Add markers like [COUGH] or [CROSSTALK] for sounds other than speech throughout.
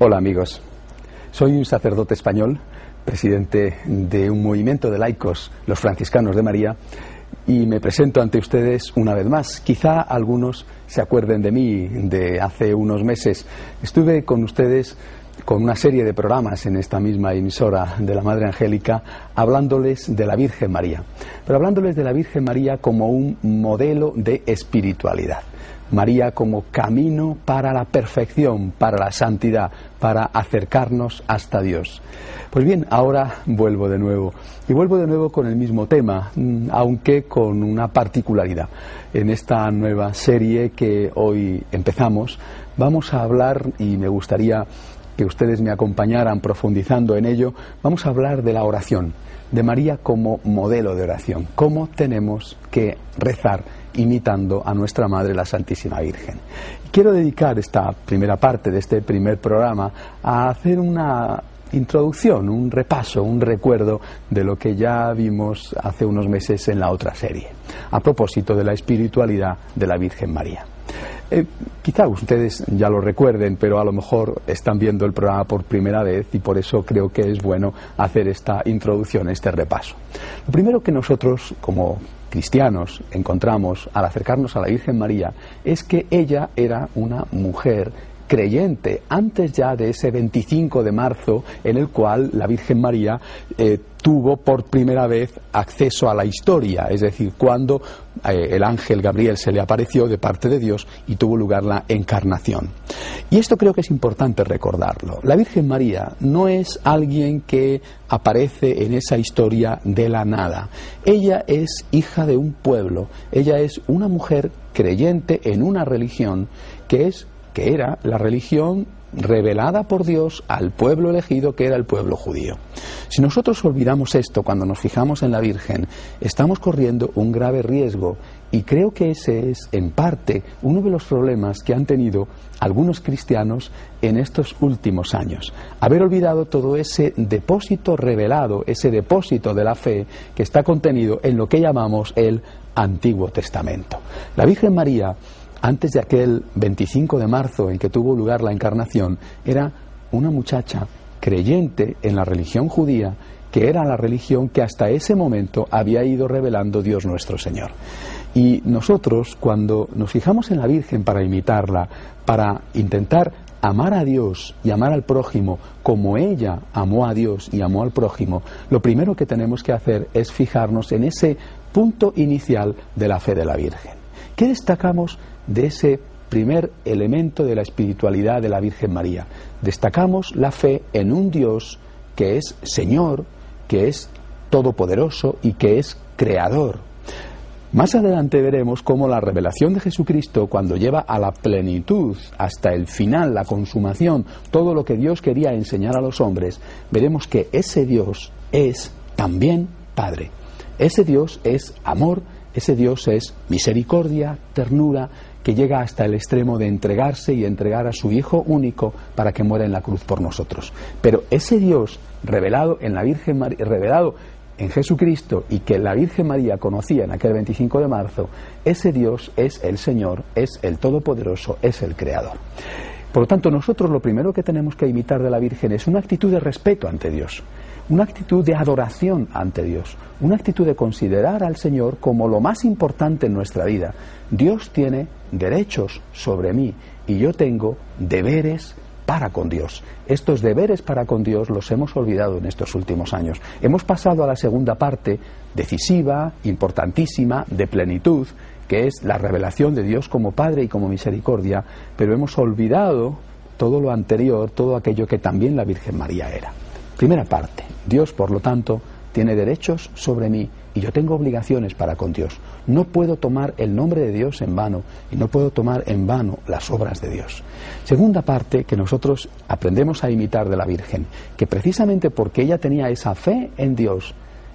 Hola amigos, soy un sacerdote español, presidente de un movimiento de laicos, los franciscanos de María, y me presento ante ustedes una vez más. Quizá algunos se acuerden de mí de hace unos meses. Estuve con ustedes con una serie de programas en esta misma emisora de la Madre Angélica hablándoles de la Virgen María, pero hablándoles de la Virgen María como un modelo de espiritualidad. María como camino para la perfección, para la santidad, para acercarnos hasta Dios. Pues bien, ahora vuelvo de nuevo. Y vuelvo de nuevo con el mismo tema, mm, aunque con una particularidad. En esta nueva serie que hoy empezamos, vamos a hablar, y me gustaría que ustedes me acompañaran profundizando en ello, vamos a hablar de la oración, de María como modelo de oración, cómo tenemos que rezar imitando a nuestra Madre la Santísima Virgen. Quiero dedicar esta primera parte de este primer programa a hacer una introducción, un repaso, un recuerdo de lo que ya vimos hace unos meses en la otra serie, a propósito de la espiritualidad de la Virgen María. Eh, quizá ustedes ya lo recuerden, pero a lo mejor están viendo el programa por primera vez y por eso creo que es bueno hacer esta introducción, este repaso. Lo primero que nosotros, como cristianos encontramos al acercarnos a la Virgen María es que ella era una mujer creyente antes ya de ese 25 de marzo en el cual la Virgen María eh, tuvo por primera vez acceso a la historia, es decir, cuando eh, el ángel Gabriel se le apareció de parte de Dios y tuvo lugar la encarnación. Y esto creo que es importante recordarlo. La Virgen María no es alguien que aparece en esa historia de la nada. Ella es hija de un pueblo, ella es una mujer creyente en una religión que es que era la religión revelada por Dios al pueblo elegido que era el pueblo judío. Si nosotros olvidamos esto cuando nos fijamos en la Virgen, estamos corriendo un grave riesgo y creo que ese es, en parte, uno de los problemas que han tenido algunos cristianos en estos últimos años. Haber olvidado todo ese depósito revelado, ese depósito de la fe que está contenido en lo que llamamos el Antiguo Testamento. La Virgen María antes de aquel 25 de marzo en que tuvo lugar la encarnación, era una muchacha creyente en la religión judía, que era la religión que hasta ese momento había ido revelando Dios nuestro Señor. Y nosotros, cuando nos fijamos en la Virgen para imitarla, para intentar amar a Dios y amar al prójimo como ella amó a Dios y amó al prójimo, lo primero que tenemos que hacer es fijarnos en ese punto inicial de la fe de la Virgen. ¿Qué destacamos de ese primer elemento de la espiritualidad de la Virgen María. Destacamos la fe en un Dios que es Señor, que es todopoderoso y que es creador. Más adelante veremos cómo la revelación de Jesucristo, cuando lleva a la plenitud, hasta el final, la consumación, todo lo que Dios quería enseñar a los hombres, veremos que ese Dios es también Padre. Ese Dios es amor, ese Dios es misericordia, ternura, que llega hasta el extremo de entregarse y entregar a su Hijo único para que muera en la cruz por nosotros. Pero ese Dios revelado en la Virgen María, revelado en Jesucristo y que la Virgen María conocía en aquel 25 de marzo, ese Dios es el Señor, es el Todopoderoso, es el Creador. Por lo tanto, nosotros lo primero que tenemos que imitar de la Virgen es una actitud de respeto ante Dios una actitud de adoración ante Dios, una actitud de considerar al Señor como lo más importante en nuestra vida. Dios tiene derechos sobre mí y yo tengo deberes para con Dios. Estos deberes para con Dios los hemos olvidado en estos últimos años. Hemos pasado a la segunda parte, decisiva, importantísima, de plenitud, que es la revelación de Dios como Padre y como misericordia, pero hemos olvidado todo lo anterior, todo aquello que también la Virgen María era. Primera parte. Dios, por lo tanto, tiene derechos sobre mí y yo tengo obligaciones para con Dios. No puedo tomar el nombre de Dios en vano y no puedo tomar en vano las obras de Dios. Segunda parte que nosotros aprendemos a imitar de la Virgen, que precisamente porque ella tenía esa fe en Dios,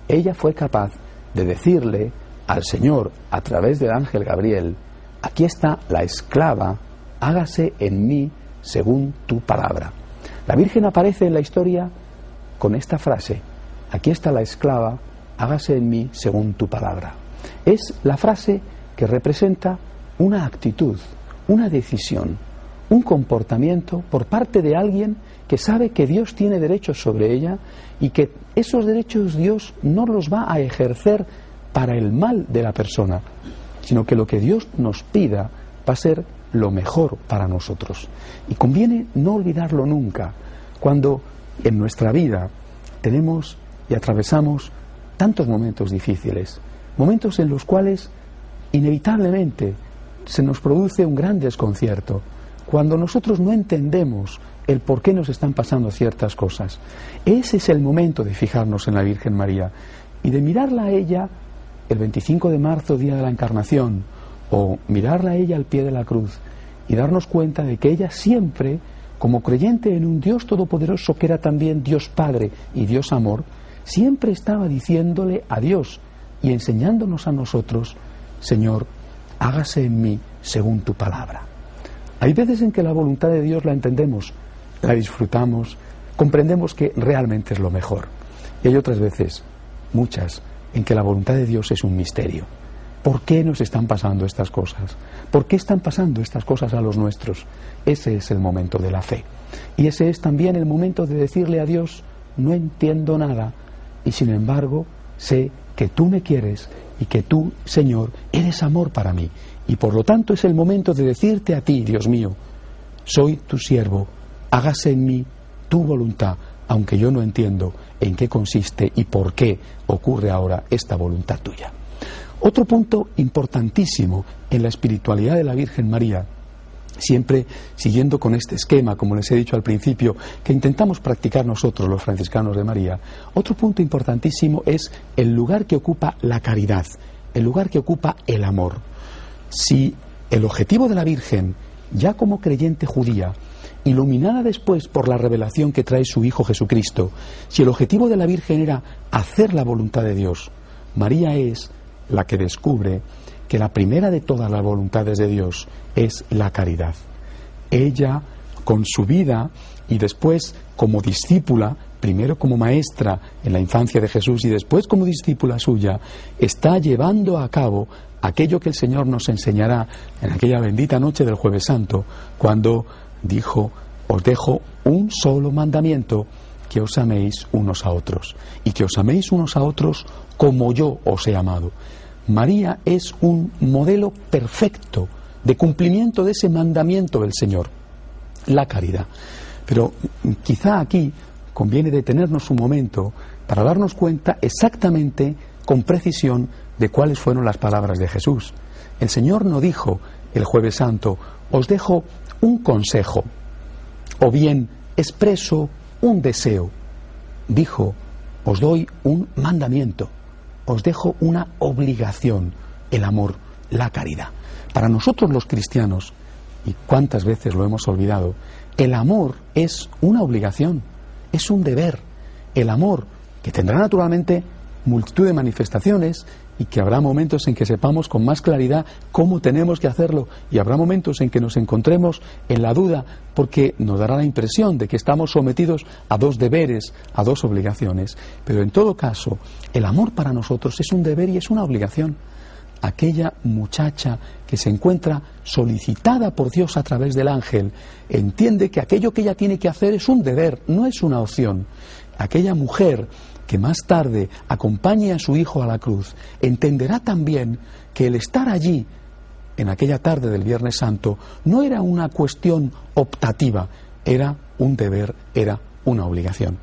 ella fue capaz de decirle al Señor a través del ángel Gabriel, aquí está la esclava, hágase en mí según tu palabra. La Virgen aparece en la historia con esta frase, aquí está la esclava, hágase en mí según tu palabra. Es la frase que representa una actitud, una decisión, un comportamiento por parte de alguien que sabe que Dios tiene derechos sobre ella y que esos derechos Dios no los va a ejercer para el mal de la persona, sino que lo que Dios nos pida va a ser lo mejor para nosotros. Y conviene no olvidarlo nunca cuando en nuestra vida tenemos y atravesamos tantos momentos difíciles, momentos en los cuales inevitablemente se nos produce un gran desconcierto, cuando nosotros no entendemos el por qué nos están pasando ciertas cosas. Ese es el momento de fijarnos en la Virgen María y de mirarla a ella el 25 de marzo, día de la Encarnación, o mirarla a ella al pie de la cruz y darnos cuenta de que ella siempre, como creyente en un Dios todopoderoso que era también Dios Padre y Dios Amor, siempre estaba diciéndole a Dios y enseñándonos a nosotros, Señor, hágase en mí según tu palabra. Hay veces en que la voluntad de Dios la entendemos, la disfrutamos, comprendemos que realmente es lo mejor. Y hay otras veces, muchas, en que la voluntad de Dios es un misterio. ¿Por qué nos están pasando estas cosas? ¿Por qué están pasando estas cosas a los nuestros? Ese es el momento de la fe. Y ese es también el momento de decirle a Dios, no entiendo nada, y sin embargo sé que tú me quieres y que tú, Señor, eres amor para mí. Y por lo tanto es el momento de decirte a ti, Dios mío, soy tu siervo, hágase en mí tu voluntad, aunque yo no entiendo en qué consiste y por qué ocurre ahora esta voluntad tuya. Otro punto importantísimo en la espiritualidad de la Virgen María, siempre siguiendo con este esquema, como les he dicho al principio, que intentamos practicar nosotros los franciscanos de María, otro punto importantísimo es el lugar que ocupa la caridad, el lugar que ocupa el amor. Si el objetivo de la Virgen, ya como creyente judía, iluminada después por la revelación que trae su Hijo Jesucristo, si el objetivo de la Virgen era hacer la voluntad de Dios, María es la que descubre que la primera de todas las voluntades de Dios es la caridad. Ella, con su vida y después como discípula, primero como maestra en la infancia de Jesús y después como discípula suya, está llevando a cabo aquello que el Señor nos enseñará en aquella bendita noche del jueves santo, cuando dijo, os dejo un solo mandamiento, que os améis unos a otros, y que os améis unos a otros como yo os he amado. María es un modelo perfecto de cumplimiento de ese mandamiento del Señor, la caridad. Pero quizá aquí conviene detenernos un momento para darnos cuenta exactamente, con precisión, de cuáles fueron las palabras de Jesús. El Señor no dijo el jueves santo, os dejo un consejo o bien expreso un deseo. Dijo, os doy un mandamiento, os dejo una obligación, el amor, la caridad. Para nosotros los cristianos, y cuántas veces lo hemos olvidado, el amor es una obligación, es un deber. El amor, que tendrá naturalmente multitud de manifestaciones y que habrá momentos en que sepamos con más claridad cómo tenemos que hacerlo y habrá momentos en que nos encontremos en la duda porque nos dará la impresión de que estamos sometidos a dos deberes, a dos obligaciones. Pero en todo caso, el amor para nosotros es un deber y es una obligación. Aquella muchacha que se encuentra solicitada por Dios a través del ángel entiende que aquello que ella tiene que hacer es un deber, no es una opción. Aquella mujer que más tarde acompañe a su hijo a la cruz, entenderá también que el estar allí en aquella tarde del Viernes Santo no era una cuestión optativa, era un deber, era una obligación.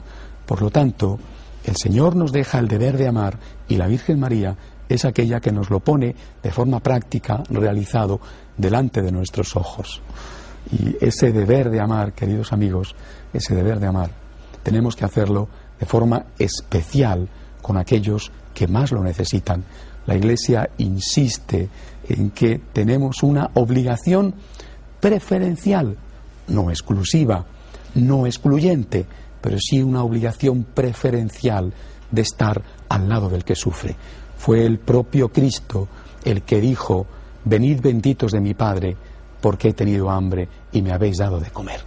Por lo tanto, el Señor nos deja el deber de amar y la Virgen María es aquella que nos lo pone de forma práctica, realizado, delante de nuestros ojos. Y ese deber de amar, queridos amigos, ese deber de amar, tenemos que hacerlo de forma especial con aquellos que más lo necesitan. La Iglesia insiste en que tenemos una obligación preferencial, no exclusiva, no excluyente, pero sí una obligación preferencial de estar al lado del que sufre. Fue el propio Cristo el que dijo, venid benditos de mi Padre, porque he tenido hambre y me habéis dado de comer.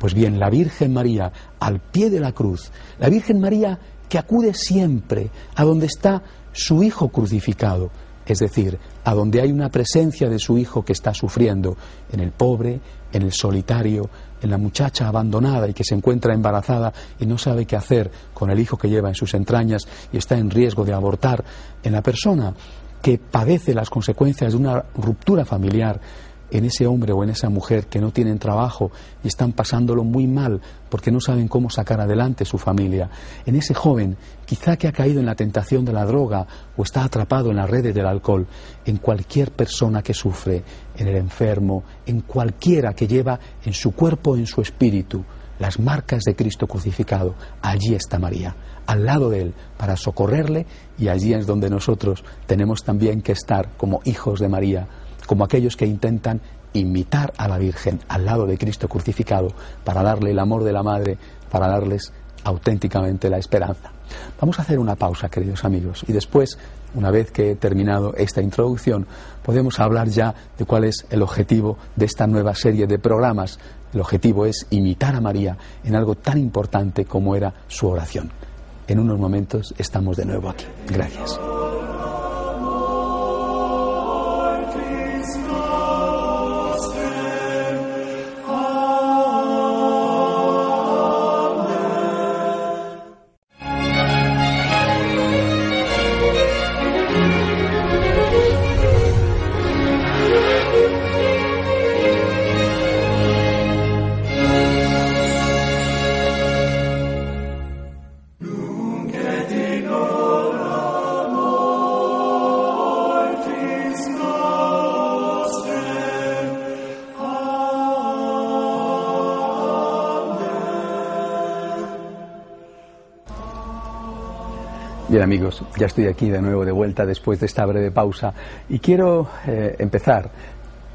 Pues bien, la Virgen María, al pie de la cruz, la Virgen María que acude siempre a donde está su Hijo crucificado, es decir, a donde hay una presencia de su hijo que está sufriendo, en el pobre, en el solitario, en la muchacha abandonada y que se encuentra embarazada y no sabe qué hacer con el hijo que lleva en sus entrañas y está en riesgo de abortar, en la persona que padece las consecuencias de una ruptura familiar, en ese hombre o en esa mujer que no tienen trabajo y están pasándolo muy mal porque no saben cómo sacar adelante su familia, en ese joven quizá que ha caído en la tentación de la droga o está atrapado en las redes del alcohol, en cualquier persona que sufre, en el enfermo, en cualquiera que lleva en su cuerpo, en su espíritu, las marcas de Cristo crucificado, allí está María, al lado de Él, para socorrerle y allí es donde nosotros tenemos también que estar como hijos de María como aquellos que intentan imitar a la Virgen al lado de Cristo crucificado para darle el amor de la Madre, para darles auténticamente la esperanza. Vamos a hacer una pausa, queridos amigos, y después, una vez que he terminado esta introducción, podemos hablar ya de cuál es el objetivo de esta nueva serie de programas. El objetivo es imitar a María en algo tan importante como era su oración. En unos momentos estamos de nuevo aquí. Gracias. Bien amigos, ya estoy aquí de nuevo de vuelta después de esta breve pausa y quiero eh, empezar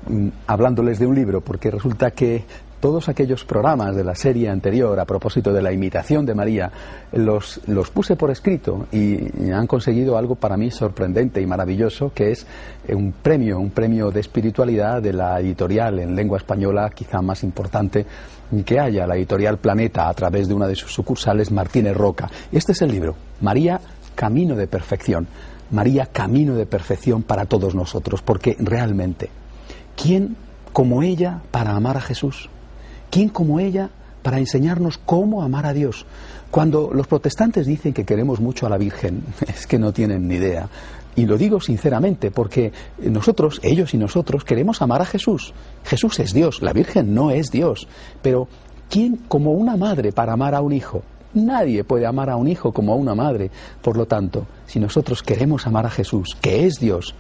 mm, hablándoles de un libro porque resulta que todos aquellos programas de la serie anterior a propósito de la imitación de María los, los puse por escrito y han conseguido algo para mí sorprendente y maravilloso que es un premio, un premio de espiritualidad de la editorial en lengua española quizá más importante que haya, la editorial Planeta a través de una de sus sucursales Martínez Roca. Este es el libro, María camino de perfección. María, camino de perfección para todos nosotros, porque realmente, ¿quién como ella para amar a Jesús? ¿Quién como ella para enseñarnos cómo amar a Dios? Cuando los protestantes dicen que queremos mucho a la Virgen, [LAUGHS] es que no tienen ni idea. Y lo digo sinceramente, porque nosotros, ellos y nosotros, queremos amar a Jesús. Jesús es Dios, la Virgen no es Dios. Pero, ¿quién como una madre para amar a un hijo? Nadie puede amar a un hijo como a una madre. Por lo tanto, si nosotros queremos amar a Jesús, que es Dios,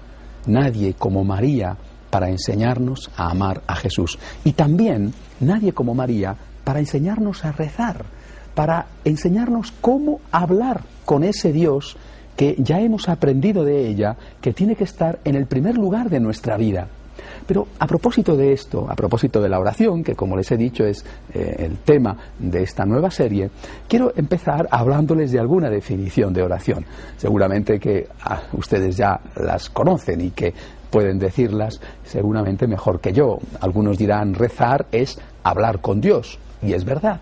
nadie como María para enseñarnos a amar a Jesús. Y también nadie como María para enseñarnos a rezar, para enseñarnos cómo hablar con ese Dios que ya hemos aprendido de ella, que tiene que estar en el primer lugar de nuestra vida. Pero a propósito de esto, a propósito de la oración, que como les he dicho es eh, el tema de esta nueva serie, quiero empezar hablándoles de alguna definición de oración. Seguramente que ah, ustedes ya las conocen y que pueden decirlas seguramente mejor que yo. Algunos dirán rezar es hablar con Dios, y es verdad.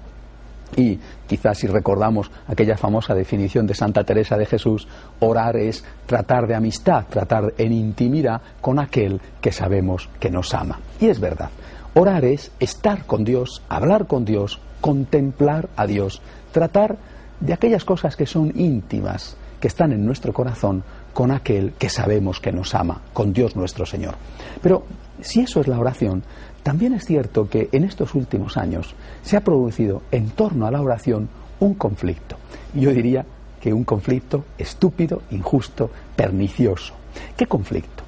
Y quizás si recordamos aquella famosa definición de Santa Teresa de Jesús, orar es tratar de amistad, tratar en intimidad con aquel que sabemos que nos ama. Y es verdad, orar es estar con Dios, hablar con Dios, contemplar a Dios, tratar de aquellas cosas que son íntimas, que están en nuestro corazón, con aquel que sabemos que nos ama, con Dios nuestro Señor. Pero si eso es la oración, también es cierto que en estos últimos años se ha producido en torno a la oración un conflicto. Yo diría que un conflicto estúpido, injusto, pernicioso. ¿Qué conflicto?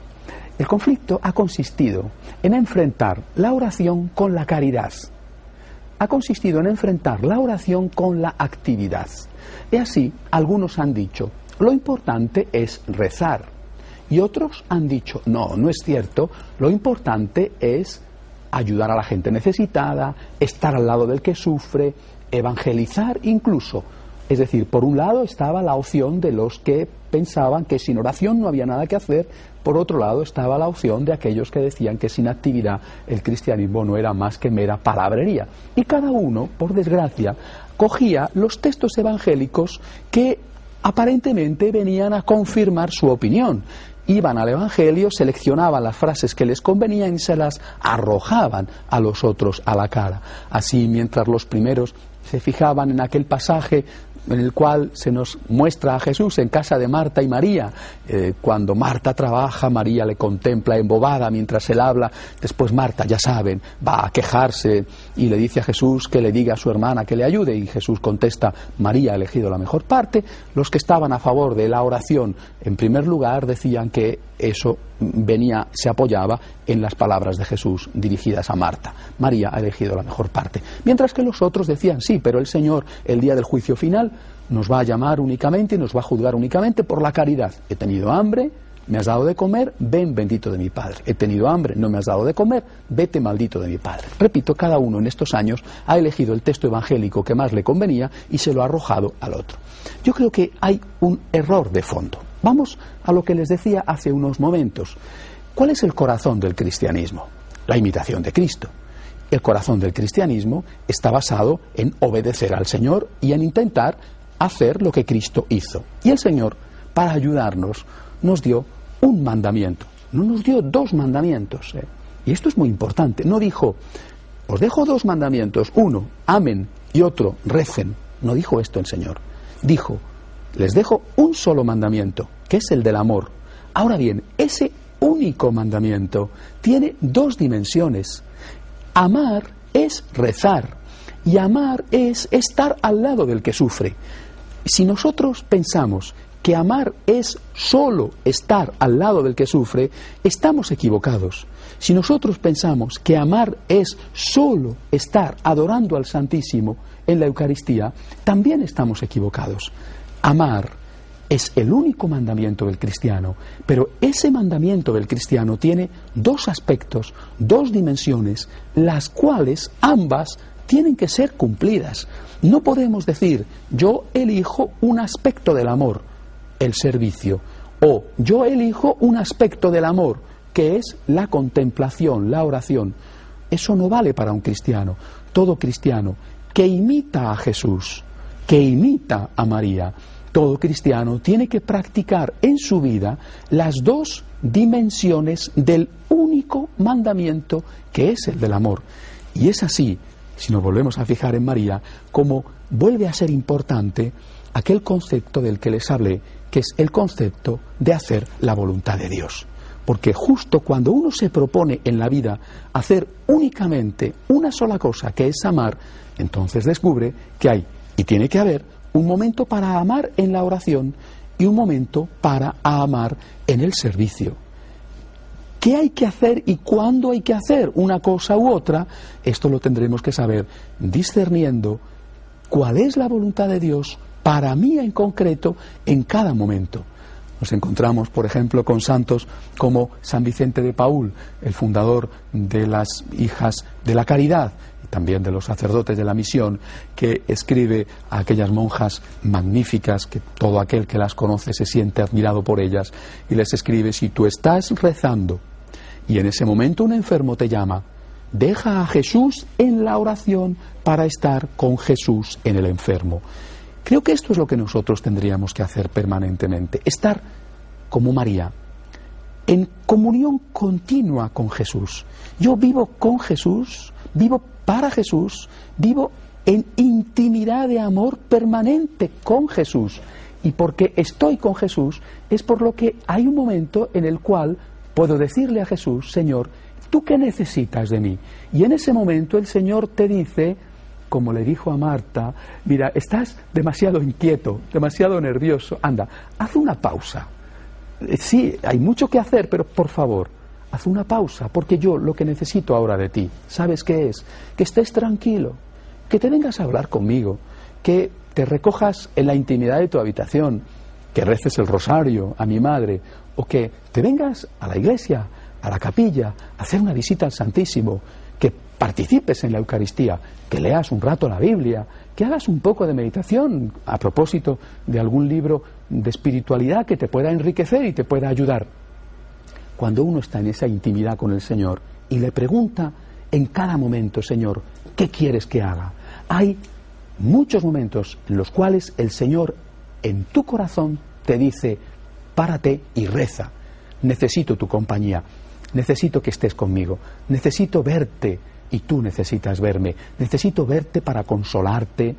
El conflicto ha consistido en enfrentar la oración con la caridad. Ha consistido en enfrentar la oración con la actividad. Y así, algunos han dicho, lo importante es rezar. Y otros han dicho, no, no es cierto, lo importante es ayudar a la gente necesitada, estar al lado del que sufre, evangelizar incluso. Es decir, por un lado estaba la opción de los que pensaban que sin oración no había nada que hacer. Por otro lado estaba la opción de aquellos que decían que sin actividad el cristianismo no era más que mera palabrería. Y cada uno, por desgracia, cogía los textos evangélicos que aparentemente venían a confirmar su opinión iban al Evangelio, seleccionaban las frases que les convenían y se las arrojaban a los otros a la cara. Así, mientras los primeros se fijaban en aquel pasaje en el cual se nos muestra a Jesús en casa de Marta y María. Eh, cuando Marta trabaja, María le contempla embobada mientras él habla. Después Marta, ya saben, va a quejarse y le dice a Jesús que le diga a su hermana que le ayude. Y Jesús contesta, María ha elegido la mejor parte. Los que estaban a favor de la oración, en primer lugar, decían que eso venía, se apoyaba en las palabras de Jesús dirigidas a Marta. María ha elegido la mejor parte. Mientras que los otros decían, sí, pero el Señor, el día del juicio final, nos va a llamar únicamente y nos va a juzgar únicamente por la caridad. He tenido hambre, me has dado de comer, ven bendito de mi Padre. He tenido hambre, no me has dado de comer, vete maldito de mi Padre. Repito, cada uno en estos años ha elegido el texto evangélico que más le convenía y se lo ha arrojado al otro. Yo creo que hay un error de fondo. Vamos a lo que les decía hace unos momentos. ¿Cuál es el corazón del cristianismo? La imitación de Cristo. El corazón del cristianismo está basado en obedecer al Señor y en intentar hacer lo que Cristo hizo. Y el Señor, para ayudarnos, nos dio un mandamiento. No nos dio dos mandamientos. ¿eh? Y esto es muy importante. No dijo, os dejo dos mandamientos. Uno, amen y otro, recen. No dijo esto el Señor. Dijo, les dejo un solo mandamiento, que es el del amor. Ahora bien, ese único mandamiento tiene dos dimensiones. Amar es rezar y amar es estar al lado del que sufre. Si nosotros pensamos que amar es solo estar al lado del que sufre, estamos equivocados. Si nosotros pensamos que amar es solo estar adorando al Santísimo en la Eucaristía, también estamos equivocados. Amar es el único mandamiento del cristiano, pero ese mandamiento del cristiano tiene dos aspectos, dos dimensiones, las cuales ambas tienen que ser cumplidas. No podemos decir yo elijo un aspecto del amor, el servicio, o yo elijo un aspecto del amor, que es la contemplación, la oración. Eso no vale para un cristiano. Todo cristiano que imita a Jesús, que imita a María, todo cristiano tiene que practicar en su vida las dos dimensiones del único mandamiento que es el del amor. Y es así, si nos volvemos a fijar en María, como vuelve a ser importante aquel concepto del que les hablé, que es el concepto de hacer la voluntad de Dios. Porque justo cuando uno se propone en la vida hacer únicamente una sola cosa, que es amar, entonces descubre que hay y tiene que haber un momento para amar en la oración y un momento para amar en el servicio. ¿Qué hay que hacer y cuándo hay que hacer una cosa u otra? Esto lo tendremos que saber discerniendo cuál es la voluntad de Dios para mí en concreto en cada momento. Nos encontramos, por ejemplo, con santos como San Vicente de Paul, el fundador de las hijas de la caridad, también de los sacerdotes de la misión, que escribe a aquellas monjas magníficas, que todo aquel que las conoce se siente admirado por ellas, y les escribe, si tú estás rezando y en ese momento un enfermo te llama, deja a Jesús en la oración para estar con Jesús en el enfermo. Creo que esto es lo que nosotros tendríamos que hacer permanentemente, estar como María, en comunión continua con Jesús. Yo vivo con Jesús, vivo para Jesús, vivo en intimidad de amor permanente con Jesús. Y porque estoy con Jesús es por lo que hay un momento en el cual puedo decirle a Jesús, Señor, ¿tú qué necesitas de mí? Y en ese momento el Señor te dice, como le dijo a Marta, mira, estás demasiado inquieto, demasiado nervioso, anda, haz una pausa. Eh, sí, hay mucho que hacer, pero por favor, haz una pausa, porque yo lo que necesito ahora de ti, ¿sabes qué es? Que estés tranquilo, que te vengas a hablar conmigo, que te recojas en la intimidad de tu habitación, que reces el rosario a mi madre, o que te vengas a la iglesia, a la capilla, a hacer una visita al Santísimo, que participes en la Eucaristía, que leas un rato la Biblia, que hagas un poco de meditación a propósito de algún libro de espiritualidad que te pueda enriquecer y te pueda ayudar. Cuando uno está en esa intimidad con el Señor y le pregunta en cada momento, Señor, ¿qué quieres que haga? Hay muchos momentos en los cuales el Señor en tu corazón te dice, párate y reza, necesito tu compañía, necesito que estés conmigo, necesito verte y tú necesitas verme, necesito verte para consolarte,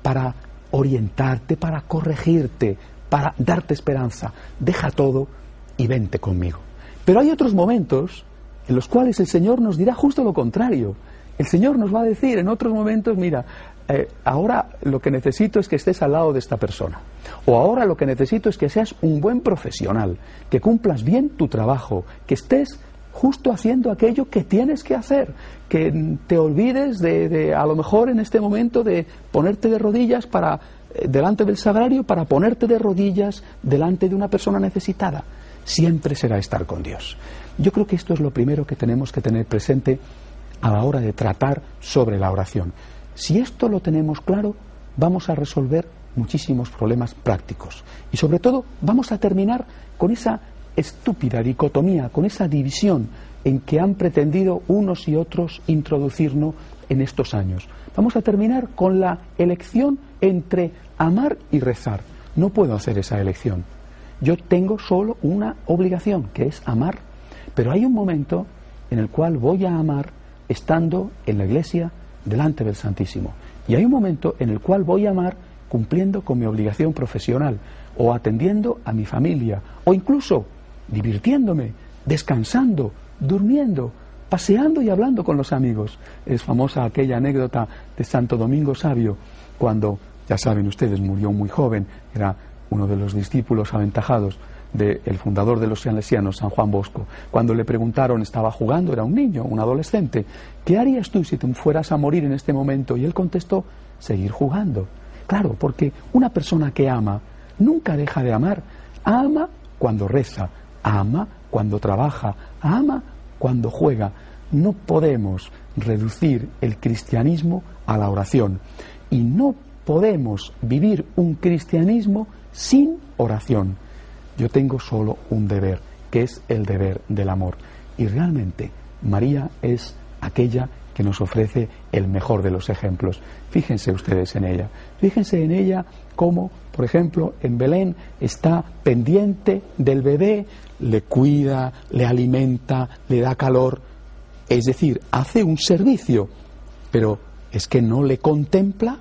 para orientarte, para corregirte, para darte esperanza. Deja todo y vente conmigo. Pero hay otros momentos en los cuales el Señor nos dirá justo lo contrario. El Señor nos va a decir en otros momentos, mira, eh, ahora lo que necesito es que estés al lado de esta persona. O ahora lo que necesito es que seas un buen profesional, que cumplas bien tu trabajo, que estés justo haciendo aquello que tienes que hacer, que te olvides de, a lo mejor en este momento de ponerte de rodillas para eh, delante del sagrario para ponerte de rodillas delante de una persona necesitada. Siempre será estar con Dios. Yo creo que esto es lo primero que tenemos que tener presente a la hora de tratar sobre la oración. Si esto lo tenemos claro, vamos a resolver muchísimos problemas prácticos y sobre todo vamos a terminar con esa estúpida dicotomía, con esa división en que han pretendido unos y otros introducirnos en estos años. Vamos a terminar con la elección entre amar y rezar. No puedo hacer esa elección. Yo tengo solo una obligación, que es amar. Pero hay un momento en el cual voy a amar estando en la iglesia delante del Santísimo. Y hay un momento en el cual voy a amar cumpliendo con mi obligación profesional o atendiendo a mi familia o incluso divirtiéndome, descansando, durmiendo, paseando y hablando con los amigos. Es famosa aquella anécdota de Santo Domingo Sabio, cuando, ya saben ustedes, murió muy joven, era uno de los discípulos aventajados del fundador de los salesianos, San Juan Bosco. Cuando le preguntaron, estaba jugando, era un niño, un adolescente, ¿qué harías tú si te fueras a morir en este momento? Y él contestó, seguir jugando. Claro, porque una persona que ama nunca deja de amar. Ama cuando reza, ama cuando trabaja, ama cuando juega. No podemos reducir el cristianismo a la oración y no podemos vivir un cristianismo sin oración. Yo tengo solo un deber, que es el deber del amor. Y realmente María es aquella que nos ofrece el mejor de los ejemplos. Fíjense ustedes en ella. Fíjense en ella como, por ejemplo, en Belén está pendiente del bebé, le cuida, le alimenta, le da calor. Es decir, hace un servicio, pero es que no le contempla,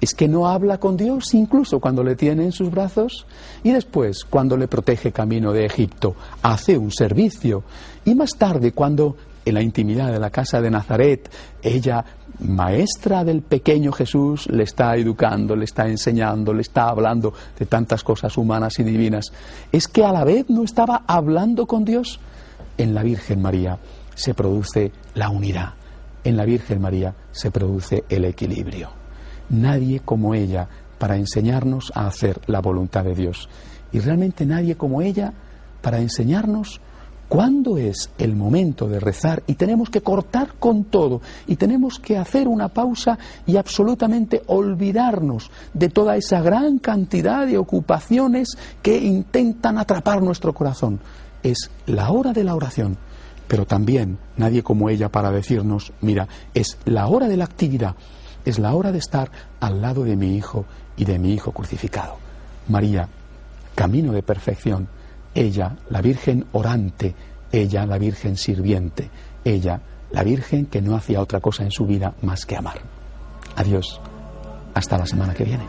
es que no habla con Dios incluso cuando le tiene en sus brazos y después cuando le protege camino de Egipto, hace un servicio. Y más tarde cuando en la intimidad de la casa de Nazaret, ella, maestra del pequeño Jesús, le está educando, le está enseñando, le está hablando de tantas cosas humanas y divinas. Es que a la vez no estaba hablando con Dios. En la Virgen María se produce la unidad. En la Virgen María se produce el equilibrio. Nadie como ella para enseñarnos a hacer la voluntad de Dios. Y realmente nadie como ella para enseñarnos ¿Cuándo es el momento de rezar? Y tenemos que cortar con todo y tenemos que hacer una pausa y absolutamente olvidarnos de toda esa gran cantidad de ocupaciones que intentan atrapar nuestro corazón. Es la hora de la oración, pero también nadie como ella para decirnos, mira, es la hora de la actividad, es la hora de estar al lado de mi hijo y de mi hijo crucificado. María, camino de perfección ella, la Virgen orante, ella, la Virgen sirviente, ella, la Virgen que no hacía otra cosa en su vida más que amar. Adiós, hasta la semana que viene.